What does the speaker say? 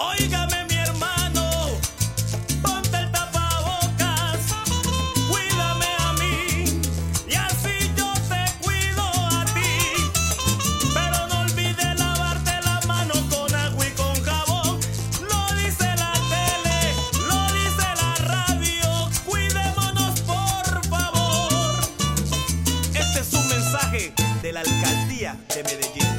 Óigame mi hermano, ponte el tapabocas, cuídame a mí y así yo te cuido a ti. Pero no olvides lavarte la mano con agua y con jabón. Lo dice la tele, lo dice la radio, cuidémonos por favor. Este es un mensaje de la alcaldía de Medellín.